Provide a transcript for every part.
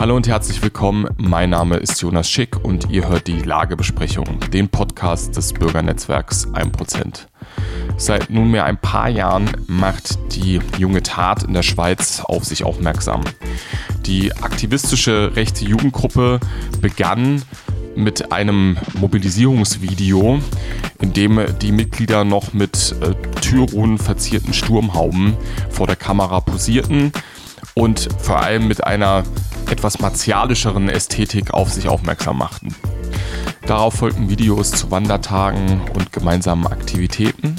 Hallo und herzlich willkommen. Mein Name ist Jonas Schick und ihr hört die Lagebesprechung, den Podcast des Bürgernetzwerks 1%. Seit nunmehr ein paar Jahren macht die junge Tat in der Schweiz auf sich aufmerksam. Die aktivistische rechte Jugendgruppe begann mit einem Mobilisierungsvideo, in dem die Mitglieder noch mit äh, Tyronen verzierten Sturmhauben vor der Kamera posierten und vor allem mit einer etwas martialischeren Ästhetik auf sich aufmerksam machten. Darauf folgten Videos zu Wandertagen und gemeinsamen Aktivitäten,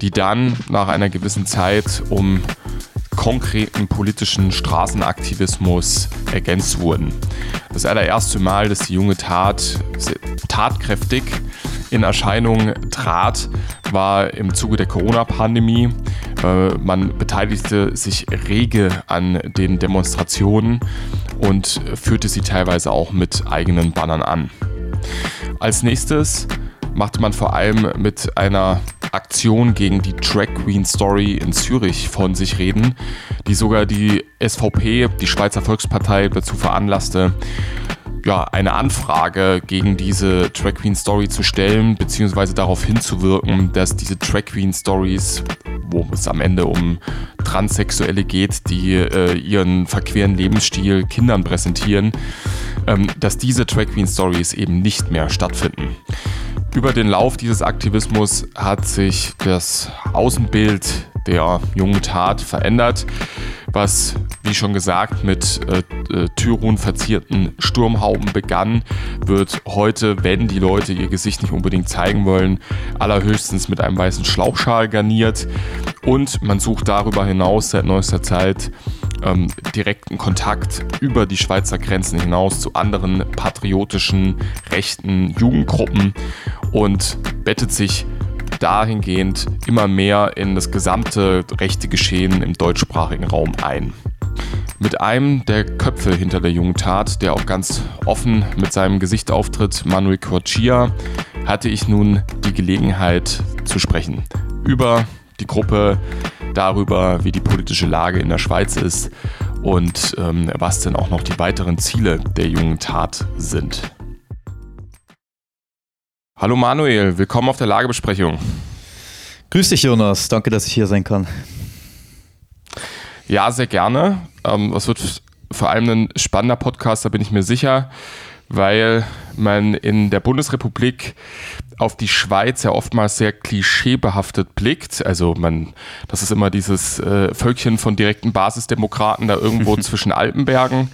die dann nach einer gewissen Zeit um konkreten politischen Straßenaktivismus ergänzt wurden. Das allererste Mal, dass die junge Tat tatkräftig in Erscheinung trat, war im Zuge der Corona-Pandemie. Äh, man beteiligte sich rege an den Demonstrationen und führte sie teilweise auch mit eigenen Bannern an. Als nächstes machte man vor allem mit einer Aktion gegen die Drag Queen Story in Zürich von sich reden, die sogar die SVP, die Schweizer Volkspartei, dazu veranlasste, ja, eine Anfrage gegen diese Drag Queen Story zu stellen, beziehungsweise darauf hinzuwirken, dass diese Drag Queen Stories, wo es am Ende um Transsexuelle geht, die äh, ihren verqueren Lebensstil Kindern präsentieren, ähm, dass diese Drag Queen Stories eben nicht mehr stattfinden. Über den Lauf dieses Aktivismus hat sich das Außenbild der jungen Tat verändert was, wie schon gesagt, mit äh, äh, Tyrun verzierten Sturmhauben begann, wird heute, wenn die Leute ihr Gesicht nicht unbedingt zeigen wollen, allerhöchstens mit einem weißen Schlauchschal garniert. Und man sucht darüber hinaus seit neuester Zeit ähm, direkten Kontakt über die Schweizer Grenzen hinaus zu anderen patriotischen rechten Jugendgruppen und bettet sich dahingehend immer mehr in das gesamte rechte Geschehen im deutschsprachigen Raum ein. Mit einem der Köpfe hinter der jungen Tat, der auch ganz offen mit seinem Gesicht auftritt, Manuel Corchia, hatte ich nun die Gelegenheit zu sprechen. Über die Gruppe, darüber, wie die politische Lage in der Schweiz ist und ähm, was denn auch noch die weiteren Ziele der jungen Tat sind. Hallo Manuel, willkommen auf der Lagebesprechung. Grüß dich Jonas, danke, dass ich hier sein kann. Ja, sehr gerne. Ähm, es wird vor allem ein spannender Podcast, da bin ich mir sicher, weil man in der Bundesrepublik auf die Schweiz ja oftmals sehr klischeebehaftet blickt. Also man, das ist immer dieses äh, Völkchen von direkten Basisdemokraten da irgendwo zwischen Alpenbergen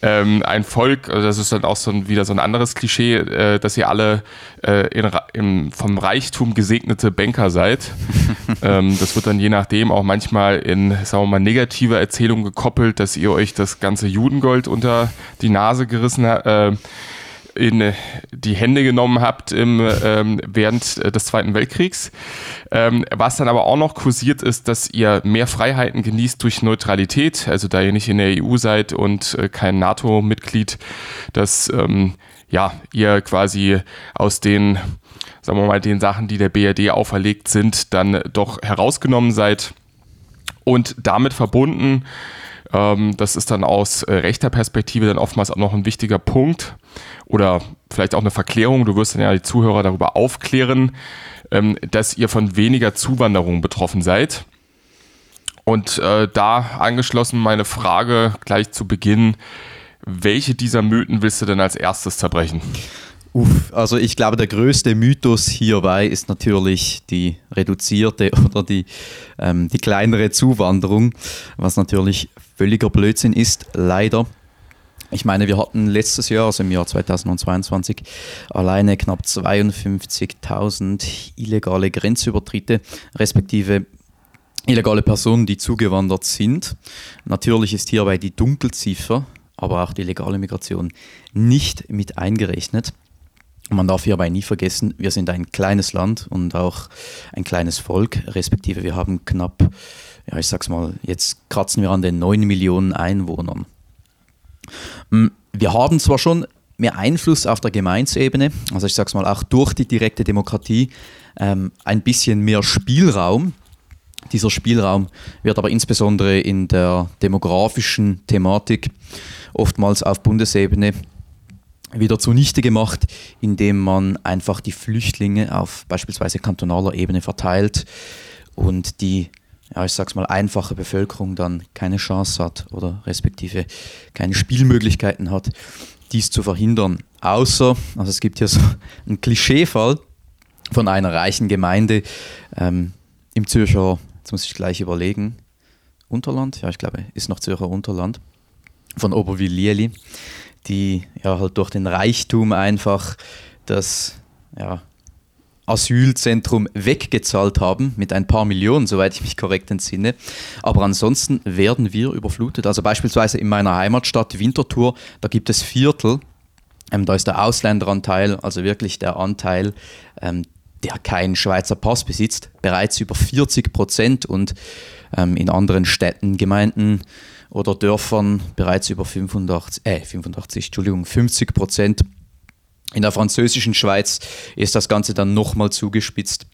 ähm, ein Volk, also das ist dann auch so ein, wieder so ein anderes Klischee, äh, dass ihr alle äh, in, in, vom Reichtum gesegnete Banker seid. ähm, das wird dann je nachdem auch manchmal in, sagen wir mal, negative Erzählungen gekoppelt, dass ihr euch das ganze Judengold unter die Nase gerissen habt. Äh, in äh, die Hände genommen habt im, ähm, während äh, des Zweiten Weltkriegs. Ähm, was dann aber auch noch kursiert ist, dass ihr mehr Freiheiten genießt durch Neutralität, also da ihr nicht in der EU seid und äh, kein NATO-Mitglied, dass ähm, ja, ihr quasi aus den, sagen wir mal, den Sachen, die der BRD auferlegt sind, dann doch herausgenommen seid und damit verbunden ähm, das ist dann aus äh, rechter Perspektive dann oftmals auch noch ein wichtiger Punkt oder vielleicht auch eine Verklärung. Du wirst dann ja die Zuhörer darüber aufklären, ähm, dass ihr von weniger Zuwanderung betroffen seid. Und äh, da angeschlossen meine Frage gleich zu Beginn, welche dieser Mythen willst du denn als erstes zerbrechen? Uff, also ich glaube, der größte Mythos hierbei ist natürlich die reduzierte oder die, ähm, die kleinere Zuwanderung, was natürlich völliger Blödsinn ist, leider. Ich meine, wir hatten letztes Jahr, also im Jahr 2022, alleine knapp 52.000 illegale Grenzübertritte, respektive illegale Personen, die zugewandert sind. Natürlich ist hierbei die Dunkelziffer, aber auch die legale Migration nicht mit eingerechnet. Man darf hierbei nie vergessen, wir sind ein kleines Land und auch ein kleines Volk, respektive wir haben knapp, ja, ich sag's mal, jetzt kratzen wir an den 9 Millionen Einwohnern. Mm, wir haben zwar schon mehr Einfluss auf der Gemeinsebene, also ich sag's mal auch durch die direkte Demokratie, ähm, ein bisschen mehr Spielraum, Dieser Spielraum wird aber insbesondere in der demografischen Thematik oftmals auf Bundesebene wieder zunichte gemacht, indem man einfach die Flüchtlinge auf beispielsweise kantonaler Ebene verteilt und die, ja, ich sag's mal, einfache Bevölkerung dann keine Chance hat oder respektive keine Spielmöglichkeiten hat, dies zu verhindern. Außer, also es gibt hier so einen Klischeefall von einer reichen Gemeinde ähm, im Zürcher, jetzt muss ich gleich überlegen, Unterland, ja, ich glaube, ist noch Zürcher Unterland, von Oberwil-Lieli die ja halt durch den Reichtum einfach das ja, Asylzentrum weggezahlt haben mit ein paar Millionen, soweit ich mich korrekt entsinne. Aber ansonsten werden wir überflutet. Also beispielsweise in meiner Heimatstadt Winterthur, da gibt es Viertel, ähm, da ist der Ausländeranteil, also wirklich der Anteil, ähm, der keinen Schweizer Pass besitzt, bereits über 40 Prozent und ähm, in anderen Städten, Gemeinden, oder Dörfern bereits über 85, äh, 85, Entschuldigung, 50 Prozent. In der französischen Schweiz ist das Ganze dann nochmal zugespitzt,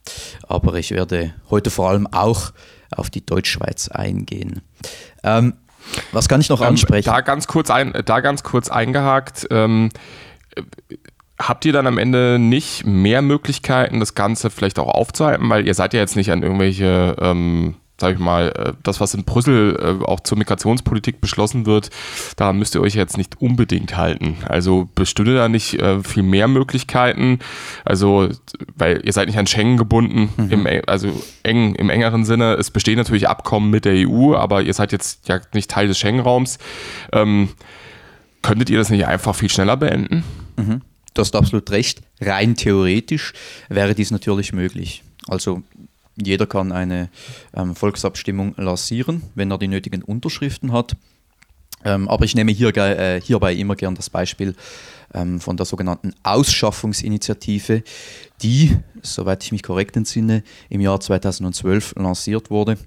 aber ich werde heute vor allem auch auf die Deutschschweiz eingehen. Ähm, was kann ich noch ähm, ansprechen? Da ganz kurz, ein, da ganz kurz eingehakt. Ähm, habt ihr dann am Ende nicht mehr Möglichkeiten, das Ganze vielleicht auch aufzuhalten? Weil ihr seid ja jetzt nicht an irgendwelche ähm, sage ich mal, äh, das, was in Brüssel äh, auch zur Migrationspolitik beschlossen wird, da müsst ihr euch jetzt nicht unbedingt halten. Also bestünde da nicht äh, viel mehr Möglichkeiten. Also, weil ihr seid nicht an Schengen gebunden, mhm. im, also eng, im engeren Sinne. Es bestehen natürlich Abkommen mit der EU, aber ihr seid jetzt ja nicht Teil des Schengen-Raums. Ähm, könntet ihr das nicht einfach viel schneller beenden? Mhm. Du hast absolut recht. Rein theoretisch wäre dies natürlich möglich. Also jeder kann eine ähm, Volksabstimmung lancieren, wenn er die nötigen Unterschriften hat. Ähm, aber ich nehme hier, äh, hierbei immer gern das Beispiel ähm, von der sogenannten Ausschaffungsinitiative, die, soweit ich mich korrekt entsinne, im Jahr 2012 lanciert wurde.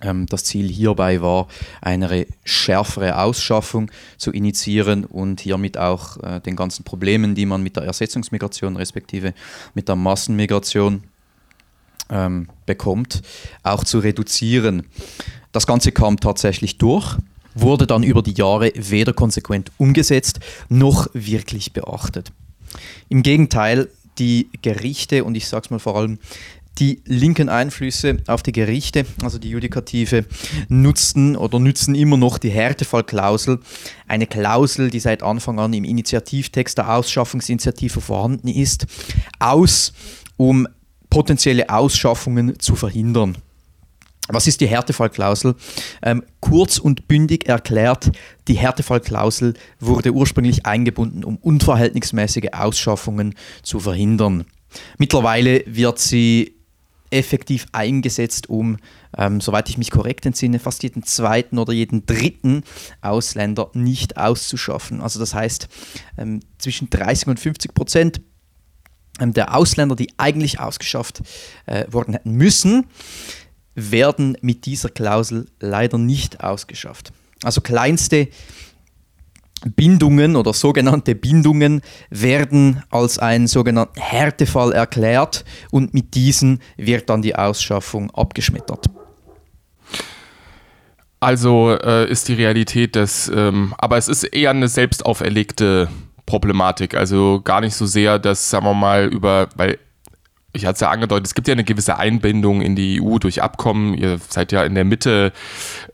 Ähm, das Ziel hierbei war, eine schärfere Ausschaffung zu initiieren und hiermit auch äh, den ganzen Problemen, die man mit der Ersetzungsmigration respektive mit der Massenmigration ähm, bekommt, auch zu reduzieren. Das Ganze kam tatsächlich durch, wurde dann über die Jahre weder konsequent umgesetzt noch wirklich beachtet. Im Gegenteil, die Gerichte, und ich sage es mal vor allem die linken Einflüsse auf die Gerichte, also die Judikative, nutzten oder nützen immer noch die Härtefallklausel, eine Klausel, die seit Anfang an im Initiativtext der Ausschaffungsinitiative vorhanden ist, aus, um potenzielle Ausschaffungen zu verhindern. Was ist die Härtefallklausel? Ähm, kurz und bündig erklärt, die Härtefallklausel wurde ursprünglich eingebunden, um unverhältnismäßige Ausschaffungen zu verhindern. Mittlerweile wird sie effektiv eingesetzt, um, ähm, soweit ich mich korrekt entsinne, fast jeden zweiten oder jeden dritten Ausländer nicht auszuschaffen. Also das heißt, ähm, zwischen 30 und 50 Prozent der Ausländer, die eigentlich ausgeschafft äh, worden hätten müssen, werden mit dieser Klausel leider nicht ausgeschafft. Also kleinste Bindungen oder sogenannte Bindungen werden als ein sogenannter Härtefall erklärt und mit diesen wird dann die Ausschaffung abgeschmettert. Also äh, ist die Realität das, ähm, aber es ist eher eine selbst auferlegte Problematik. Also gar nicht so sehr, dass, sagen wir mal, über, weil ich hatte es ja angedeutet, es gibt ja eine gewisse Einbindung in die EU durch Abkommen. Ihr seid ja in der Mitte,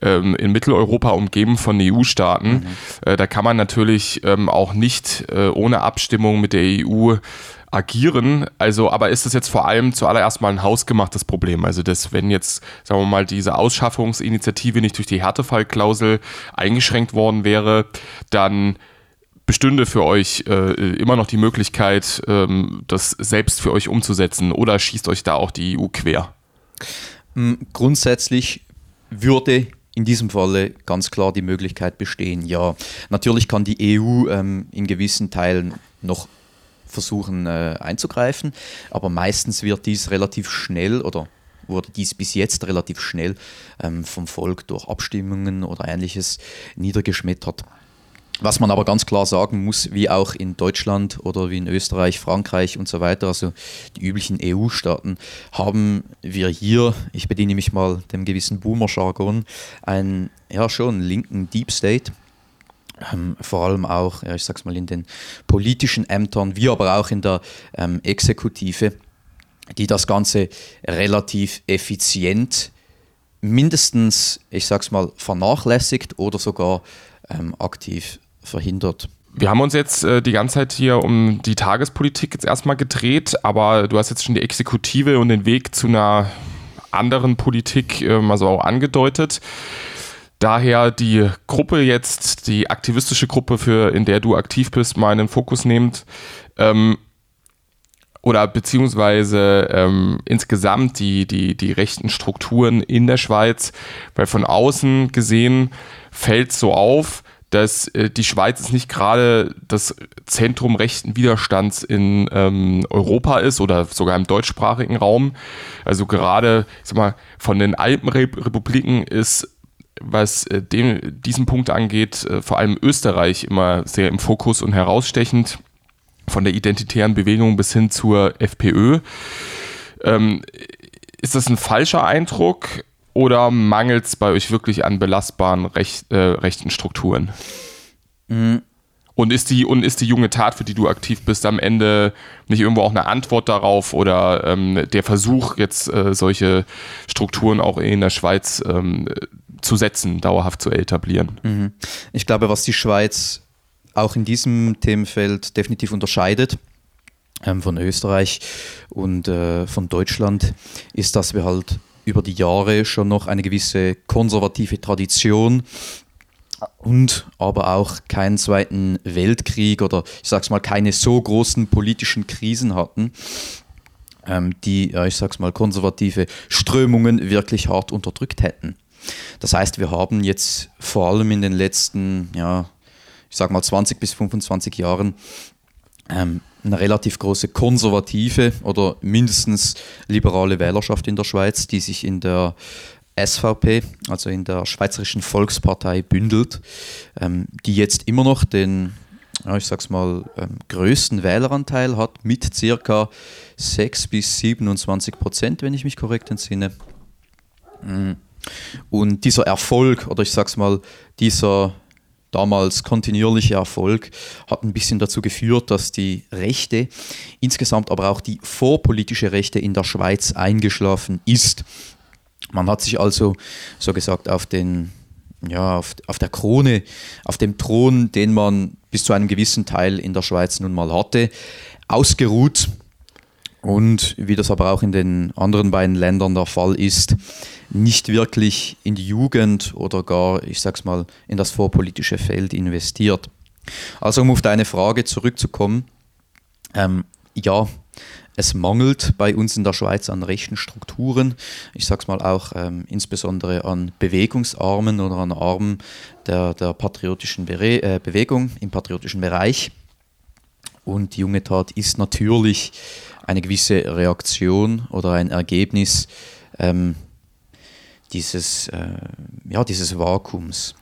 ähm, in Mitteleuropa umgeben von EU-Staaten. Mhm. Äh, da kann man natürlich ähm, auch nicht äh, ohne Abstimmung mit der EU agieren. Also, aber ist das jetzt vor allem zuallererst mal ein hausgemachtes Problem? Also, dass wenn jetzt, sagen wir mal, diese Ausschaffungsinitiative nicht durch die Härtefallklausel eingeschränkt worden wäre, dann bestünde für euch äh, immer noch die Möglichkeit, ähm, das selbst für euch umzusetzen oder schießt euch da auch die EU quer? Mm, grundsätzlich würde in diesem Falle ganz klar die Möglichkeit bestehen, ja. Natürlich kann die EU ähm, in gewissen Teilen noch versuchen äh, einzugreifen, aber meistens wird dies relativ schnell oder wurde dies bis jetzt relativ schnell ähm, vom Volk durch Abstimmungen oder ähnliches niedergeschmettert. Was man aber ganz klar sagen muss, wie auch in Deutschland oder wie in Österreich, Frankreich und so weiter, also die üblichen EU-Staaten, haben wir hier, ich bediene mich mal dem gewissen Boomer-Jargon, einen ja schon linken Deep State. Ähm, vor allem auch, ja, ich sag's mal, in den politischen Ämtern, wie aber auch in der ähm, Exekutive, die das Ganze relativ effizient mindestens, ich sag's mal, vernachlässigt oder sogar ähm, aktiv verhindert. Wir haben uns jetzt äh, die ganze Zeit hier um die Tagespolitik jetzt erstmal gedreht, aber du hast jetzt schon die Exekutive und den Weg zu einer anderen Politik äh, mal so auch angedeutet. Daher die Gruppe jetzt, die aktivistische Gruppe, für, in der du aktiv bist, mal in den Fokus nehmt. Ähm, oder beziehungsweise ähm, insgesamt die, die, die rechten Strukturen in der Schweiz, weil von außen gesehen fällt so auf, dass äh, die Schweiz ist nicht gerade das Zentrum rechten Widerstands in ähm, Europa ist oder sogar im deutschsprachigen Raum. Also gerade, ich sag mal, von den Alpenrepubliken ist, was äh, dem, diesen Punkt angeht, äh, vor allem Österreich immer sehr im Fokus und herausstechend, von der identitären Bewegung bis hin zur FPÖ. Ähm, ist das ein falscher Eindruck? Oder mangelt es bei euch wirklich an belastbaren Recht, äh, rechten Strukturen? Mhm. Und ist, die, und ist die junge Tat, für die du aktiv bist, am Ende nicht irgendwo auch eine Antwort darauf oder ähm, der Versuch, jetzt äh, solche Strukturen auch in der Schweiz ähm, zu setzen, dauerhaft zu etablieren? Mhm. Ich glaube, was die Schweiz auch in diesem Themenfeld definitiv unterscheidet ähm, von Österreich und äh, von Deutschland, ist, dass wir halt über die Jahre schon noch eine gewisse konservative Tradition und aber auch keinen zweiten Weltkrieg oder ich sag's mal keine so großen politischen Krisen hatten, ähm, die, ich sag's mal, konservative Strömungen wirklich hart unterdrückt hätten. Das heißt, wir haben jetzt vor allem in den letzten, ja, ich sag mal 20 bis 25 Jahren ähm, eine relativ große konservative oder mindestens liberale Wählerschaft in der Schweiz, die sich in der SVP, also in der Schweizerischen Volkspartei, bündelt, ähm, die jetzt immer noch den, ja, ich sag's mal, ähm, größten Wähleranteil hat, mit circa 6 bis 27 Prozent, wenn ich mich korrekt entsinne. Mm. Und dieser Erfolg, oder ich sag's mal, dieser damals kontinuierliche Erfolg hat ein bisschen dazu geführt, dass die Rechte, insgesamt aber auch die vorpolitische Rechte in der Schweiz eingeschlafen ist. Man hat sich also, so gesagt, auf den ja, auf, auf der Krone, auf dem Thron, den man bis zu einem gewissen Teil in der Schweiz nun mal hatte, ausgeruht. Und wie das aber auch in den anderen beiden Ländern der Fall ist, nicht wirklich in die Jugend oder gar, ich sag's mal, in das vorpolitische Feld investiert. Also um auf deine Frage zurückzukommen, ähm, ja, es mangelt bei uns in der Schweiz an rechten Strukturen. Ich sage es mal auch ähm, insbesondere an Bewegungsarmen oder an Armen der, der patriotischen Bere äh, Bewegung im patriotischen Bereich. Und die junge Tat ist natürlich eine gewisse Reaktion oder ein Ergebnis ähm, dieses, äh, ja, dieses Vakuums.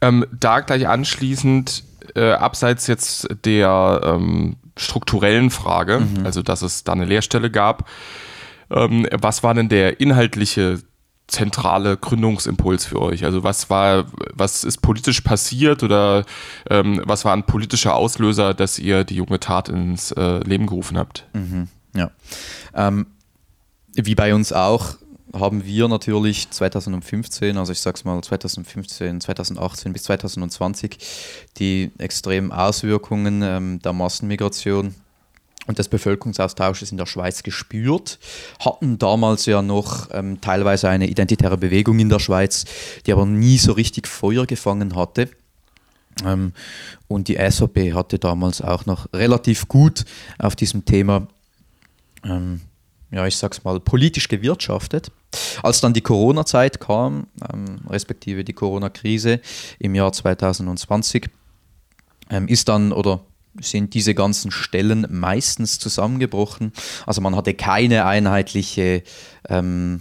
Ähm, da gleich anschließend, äh, abseits jetzt der ähm, strukturellen Frage, mhm. also dass es da eine Lehrstelle gab, ähm, was war denn der inhaltliche zentrale Gründungsimpuls für euch? Also was war, was ist politisch passiert oder ähm, was war ein politischer Auslöser, dass ihr die junge Tat ins äh, Leben gerufen habt? Mhm. Ja. Ähm, wie bei uns auch haben wir natürlich 2015, also ich sag's mal 2015, 2018 bis 2020, die extremen Auswirkungen ähm, der Massenmigration und des Bevölkerungsaustausches in der Schweiz gespürt, hatten damals ja noch ähm, teilweise eine identitäre Bewegung in der Schweiz, die aber nie so richtig Feuer gefangen hatte. Ähm, und die SVP hatte damals auch noch relativ gut auf diesem Thema ähm, ja, ich sag's mal, politisch gewirtschaftet. Als dann die Corona-Zeit kam, ähm, respektive die Corona-Krise im Jahr 2020, ähm, ist dann oder sind diese ganzen Stellen meistens zusammengebrochen. Also man hatte keine einheitliche ähm,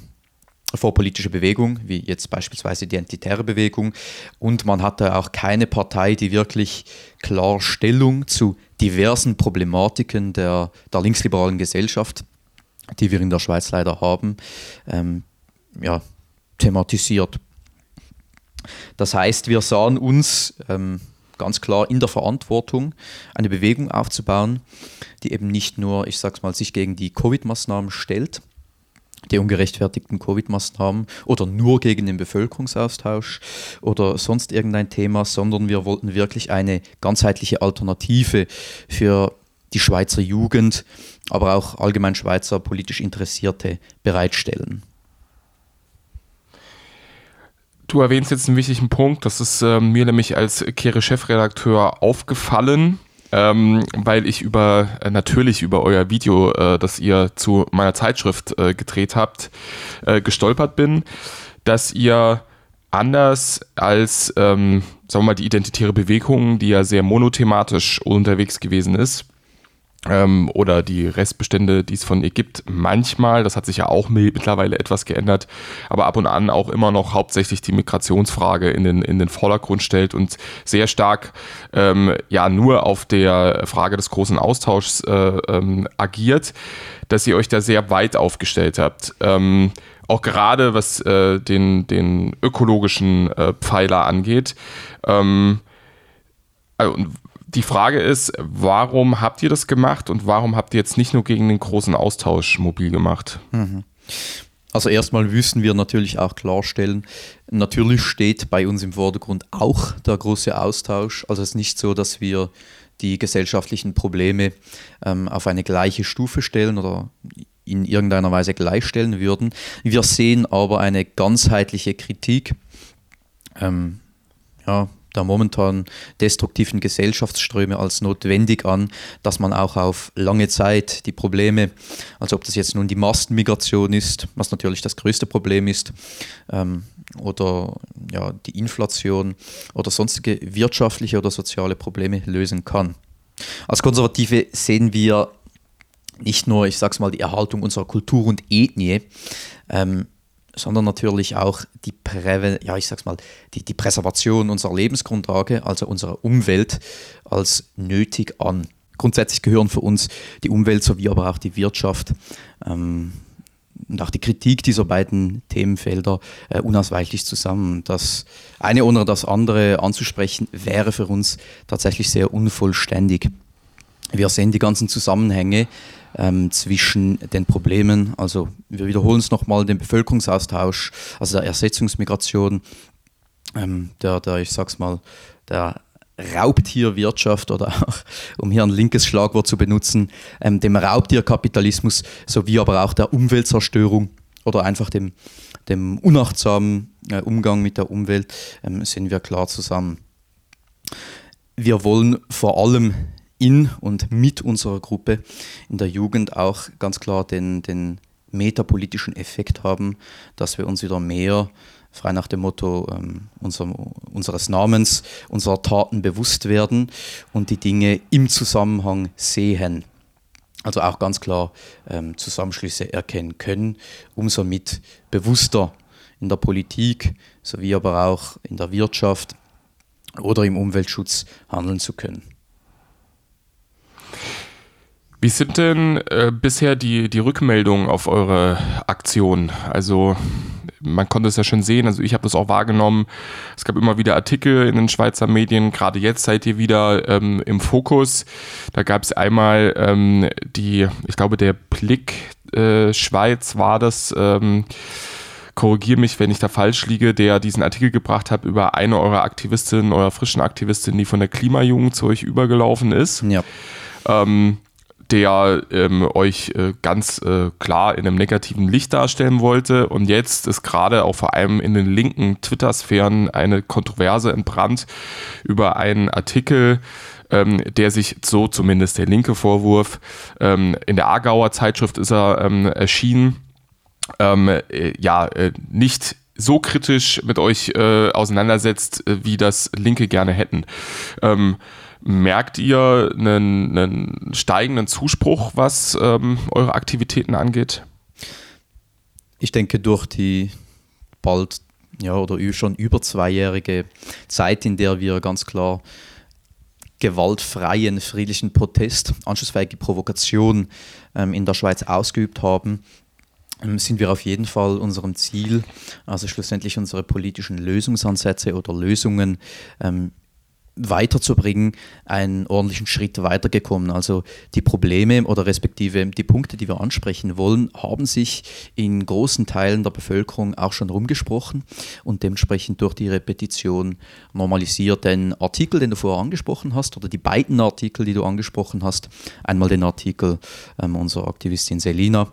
vor politische Bewegung, wie jetzt beispielsweise die Identitäre Bewegung. Und man hatte auch keine Partei, die wirklich klar Stellung zu diversen Problematiken der, der linksliberalen Gesellschaft, die wir in der Schweiz leider haben, ähm, ja, thematisiert. Das heißt, wir sahen uns ähm, ganz klar in der Verantwortung, eine Bewegung aufzubauen, die eben nicht nur, ich sag's mal, sich gegen die Covid-Maßnahmen stellt, die ungerechtfertigten Covid-Maßnahmen oder nur gegen den Bevölkerungsaustausch oder sonst irgendein Thema, sondern wir wollten wirklich eine ganzheitliche Alternative für die Schweizer Jugend, aber auch allgemein Schweizer politisch Interessierte bereitstellen. Du erwähnst jetzt einen wichtigen Punkt, das ist äh, mir nämlich als Kehre-Chefredakteur aufgefallen ähm, weil ich über äh, natürlich über euer Video, äh, das ihr zu meiner Zeitschrift äh, gedreht habt, äh, gestolpert bin, dass ihr anders als, ähm, sagen wir mal, die identitäre Bewegung, die ja sehr monothematisch unterwegs gewesen ist, ähm, oder die Restbestände, die es von ihr gibt, manchmal, das hat sich ja auch mittlerweile etwas geändert, aber ab und an auch immer noch hauptsächlich die Migrationsfrage in den, in den Vordergrund stellt und sehr stark ähm, ja nur auf der Frage des großen Austauschs äh, ähm, agiert, dass ihr euch da sehr weit aufgestellt habt. Ähm, auch gerade was äh, den, den ökologischen äh, Pfeiler angeht. Ähm, also, die Frage ist, warum habt ihr das gemacht und warum habt ihr jetzt nicht nur gegen den großen Austausch mobil gemacht? Mhm. Also erstmal müssen wir natürlich auch klarstellen, natürlich steht bei uns im Vordergrund auch der große Austausch. Also es ist nicht so, dass wir die gesellschaftlichen Probleme ähm, auf eine gleiche Stufe stellen oder in irgendeiner Weise gleichstellen würden. Wir sehen aber eine ganzheitliche Kritik. Ähm, ja, der momentan destruktiven Gesellschaftsströme als notwendig an, dass man auch auf lange Zeit die Probleme, also ob das jetzt nun die Massenmigration ist, was natürlich das größte Problem ist, ähm, oder ja, die Inflation oder sonstige wirtschaftliche oder soziale Probleme lösen kann. Als Konservative sehen wir nicht nur, ich sag's mal, die Erhaltung unserer Kultur und Ethnie, ähm, sondern natürlich auch die, Präve ja, ich sag's mal, die, die Präservation unserer Lebensgrundlage, also unserer Umwelt, als nötig an. Grundsätzlich gehören für uns die Umwelt sowie aber auch die Wirtschaft ähm, und auch die Kritik dieser beiden Themenfelder äh, unausweichlich zusammen. Das eine ohne das andere anzusprechen, wäre für uns tatsächlich sehr unvollständig. Wir sehen die ganzen Zusammenhänge ähm, zwischen den Problemen, also wir wiederholen es nochmal, den Bevölkerungsaustausch, also der Ersetzungsmigration, ähm, der, der, ich sag's mal, der Raubtierwirtschaft oder auch, um hier ein linkes Schlagwort zu benutzen, ähm, dem Raubtierkapitalismus sowie aber auch der Umweltzerstörung oder einfach dem, dem unachtsamen äh, Umgang mit der Umwelt ähm, sind wir klar zusammen. Wir wollen vor allem in und mit unserer Gruppe in der Jugend auch ganz klar den, den metapolitischen Effekt haben, dass wir uns wieder mehr frei nach dem Motto ähm, unser, unseres Namens, unserer Taten bewusst werden und die Dinge im Zusammenhang sehen. Also auch ganz klar ähm, Zusammenschlüsse erkennen können, um somit bewusster in der Politik sowie aber auch in der Wirtschaft oder im Umweltschutz handeln zu können. Wie sind denn äh, bisher die, die Rückmeldungen auf eure Aktion? Also man konnte es ja schon sehen, also ich habe das auch wahrgenommen. Es gab immer wieder Artikel in den Schweizer Medien, gerade jetzt seid ihr wieder ähm, im Fokus. Da gab es einmal ähm, die, ich glaube, der Blick äh, Schweiz war das. Ähm, korrigiere mich, wenn ich da falsch liege, der diesen Artikel gebracht hat über eine eurer Aktivistinnen, eurer frischen Aktivistin, die von der Klimajugend zu euch übergelaufen ist. Ja. Ähm, der ähm, euch äh, ganz äh, klar in einem negativen Licht darstellen wollte. Und jetzt ist gerade auch vor allem in den linken Twitter-Sphären eine Kontroverse entbrannt über einen Artikel, ähm, der sich so zumindest der linke Vorwurf, ähm, in der Aargauer Zeitschrift ist er ähm, erschienen, ähm, äh, ja, äh, nicht so kritisch mit euch äh, auseinandersetzt, äh, wie das Linke gerne hätten. Ähm, Merkt ihr einen, einen steigenden Zuspruch, was ähm, eure Aktivitäten angeht? Ich denke, durch die bald ja, oder schon über zweijährige Zeit, in der wir ganz klar gewaltfreien, friedlichen Protest, anschlussfähige Provokation ähm, in der Schweiz ausgeübt haben, ähm, sind wir auf jeden Fall unserem Ziel, also schlussendlich unsere politischen Lösungsansätze oder Lösungen ähm, weiterzubringen, einen ordentlichen Schritt weitergekommen. Also die Probleme oder respektive die Punkte, die wir ansprechen wollen, haben sich in großen Teilen der Bevölkerung auch schon rumgesprochen und dementsprechend durch die Repetition normalisiert. Den Artikel, den du vorher angesprochen hast, oder die beiden Artikel, die du angesprochen hast, einmal den Artikel ähm, unserer Aktivistin Selina,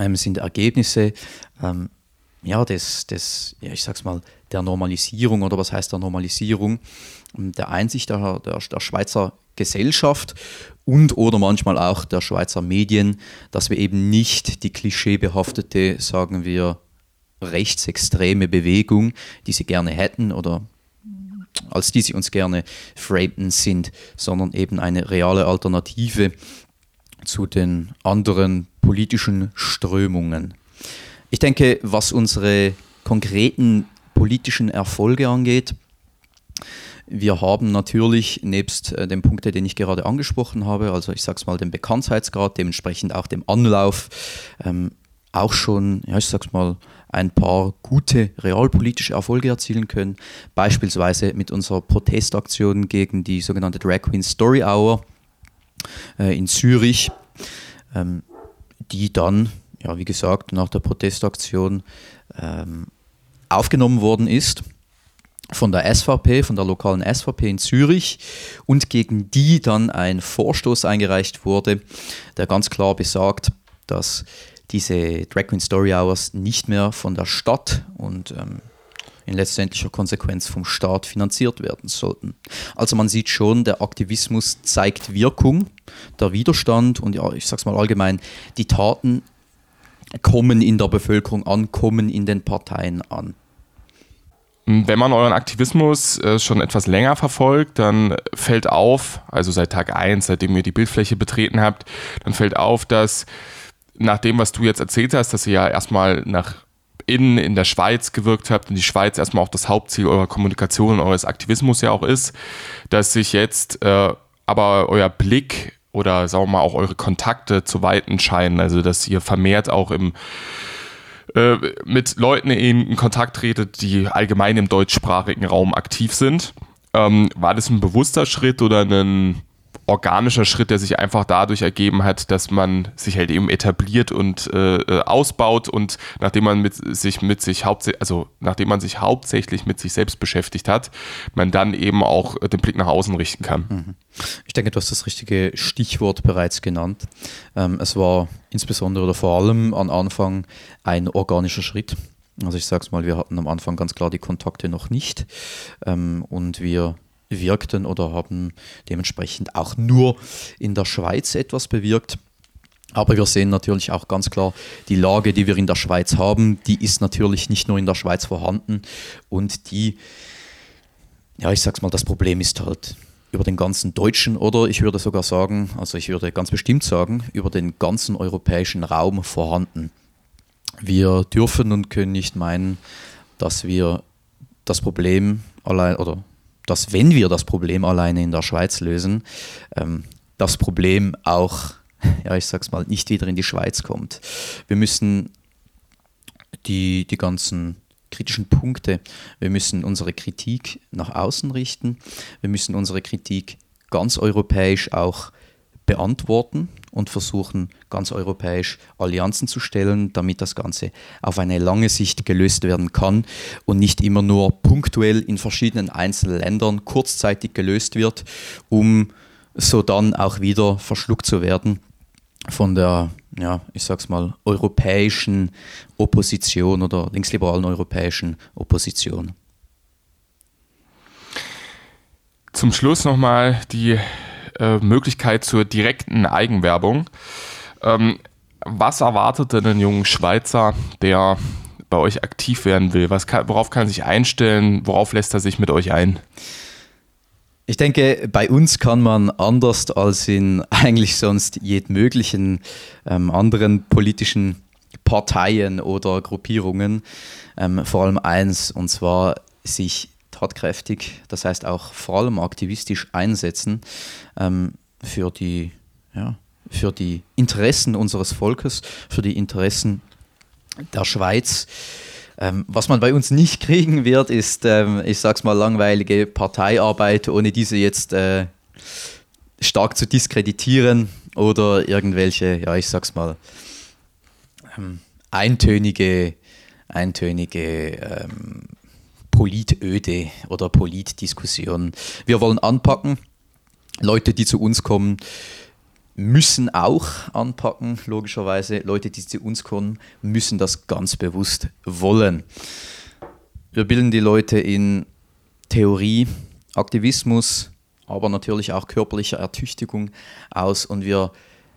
ähm, sind Ergebnisse ähm, ja, des, des, ja, ich sag's mal, der Normalisierung oder was heißt der Normalisierung, der Einsicht der, der, der Schweizer Gesellschaft und oder manchmal auch der Schweizer Medien, dass wir eben nicht die klischeebehaftete, sagen wir, rechtsextreme Bewegung, die sie gerne hätten oder als die sie uns gerne framen sind, sondern eben eine reale Alternative zu den anderen politischen Strömungen. Ich denke, was unsere konkreten politischen Erfolge angeht, wir haben natürlich nebst äh, dem Punkt, den ich gerade angesprochen habe, also ich sage es mal, dem Bekanntheitsgrad, dementsprechend auch dem Anlauf, ähm, auch schon, ja, ich sag's mal, ein paar gute realpolitische Erfolge erzielen können. Beispielsweise mit unserer Protestaktion gegen die sogenannte Drag Queen Story Hour äh, in Zürich, ähm, die dann, ja, wie gesagt, nach der Protestaktion ähm, aufgenommen worden ist von der SVP, von der lokalen SVP in Zürich und gegen die dann ein Vorstoß eingereicht wurde, der ganz klar besagt, dass diese Drag Queen Story Hours nicht mehr von der Stadt und ähm, in letztendlicher Konsequenz vom Staat finanziert werden sollten. Also man sieht schon, der Aktivismus zeigt Wirkung, der Widerstand und ja, ich sag's mal allgemein, die Taten kommen in der Bevölkerung an, kommen in den Parteien an. Wenn man euren Aktivismus äh, schon etwas länger verfolgt, dann fällt auf, also seit Tag 1, seitdem ihr die Bildfläche betreten habt, dann fällt auf, dass nach dem, was du jetzt erzählt hast, dass ihr ja erstmal nach innen in der Schweiz gewirkt habt und die Schweiz erstmal auch das Hauptziel eurer Kommunikation und eures Aktivismus ja auch ist, dass sich jetzt äh, aber euer Blick oder sagen wir mal auch eure Kontakte zu weiten scheinen, also dass ihr vermehrt auch im äh, mit Leuten in Kontakt tretet, die allgemein im deutschsprachigen Raum aktiv sind. Ähm, war das ein bewusster Schritt oder ein organischer Schritt, der sich einfach dadurch ergeben hat, dass man sich halt eben etabliert und äh, äh ausbaut und nachdem man mit sich mit sich hauptsächlich, also nachdem man sich hauptsächlich mit sich selbst beschäftigt hat, man dann eben auch den Blick nach außen richten kann. Mhm. Ich denke, du hast das richtige Stichwort bereits genannt. Ähm, es war insbesondere oder vor allem am Anfang ein organischer Schritt. Also ich sage es mal, wir hatten am Anfang ganz klar die Kontakte noch nicht ähm, und wir wirkten oder haben dementsprechend auch nur in der Schweiz etwas bewirkt. Aber wir sehen natürlich auch ganz klar, die Lage, die wir in der Schweiz haben, die ist natürlich nicht nur in der Schweiz vorhanden und die, ja, ich sag's mal, das Problem ist halt über den ganzen deutschen oder ich würde sogar sagen, also ich würde ganz bestimmt sagen, über den ganzen europäischen Raum vorhanden. Wir dürfen und können nicht meinen, dass wir das Problem allein oder dass wenn wir das Problem alleine in der Schweiz lösen, ähm, das Problem auch, ja, ich sag's mal, nicht wieder in die Schweiz kommt. Wir müssen die, die ganzen kritischen Punkte, wir müssen unsere Kritik nach außen richten, wir müssen unsere Kritik ganz europäisch auch beantworten und versuchen ganz europäisch Allianzen zu stellen, damit das Ganze auf eine lange Sicht gelöst werden kann und nicht immer nur punktuell in verschiedenen einzelnen Ländern kurzzeitig gelöst wird, um so dann auch wieder verschluckt zu werden von der, ja, ich sag's mal, europäischen Opposition oder linksliberalen europäischen Opposition. Zum Schluss nochmal die äh, Möglichkeit zur direkten Eigenwerbung. Ähm, was erwartet denn ein junger Schweizer, der bei euch aktiv werden will? Was kann, worauf kann er sich einstellen? Worauf lässt er sich mit euch ein? Ich denke, bei uns kann man anders als in eigentlich sonst jedem möglichen ähm, anderen politischen Parteien oder Gruppierungen. Ähm, vor allem eins, und zwar sich tatkräftig, das heißt auch vor allem aktivistisch einsetzen ähm, für, die, ja, für die Interessen unseres Volkes, für die Interessen der Schweiz. Ähm, was man bei uns nicht kriegen wird, ist, ähm, ich sag's mal, langweilige Parteiarbeit, ohne diese jetzt äh, stark zu diskreditieren oder irgendwelche, ja, ich sag's mal, ähm, eintönige, eintönige ähm, Politöde oder Politdiskussionen. Wir wollen anpacken. Leute, die zu uns kommen, müssen auch anpacken, logischerweise. Leute, die zu uns kommen, müssen das ganz bewusst wollen. Wir bilden die Leute in Theorie, Aktivismus, aber natürlich auch körperlicher Ertüchtigung aus und wir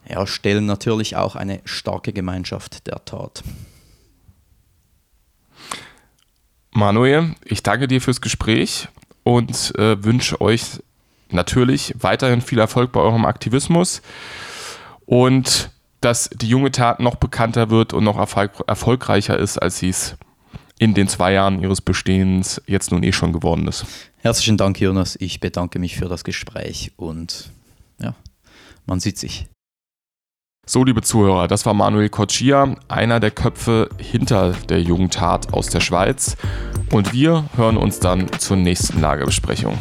ja, stellen natürlich auch eine starke Gemeinschaft der Tat. Manuel, ich danke dir fürs Gespräch und äh, wünsche euch natürlich weiterhin viel Erfolg bei eurem Aktivismus und dass die junge Tat noch bekannter wird und noch erfolg erfolgreicher ist, als sie es in den zwei Jahren ihres Bestehens jetzt nun eh schon geworden ist. Herzlichen Dank, Jonas. Ich bedanke mich für das Gespräch und ja, man sieht sich. So, liebe Zuhörer, das war Manuel Coccia, einer der Köpfe hinter der Jugendtat aus der Schweiz. Und wir hören uns dann zur nächsten Lagebesprechung.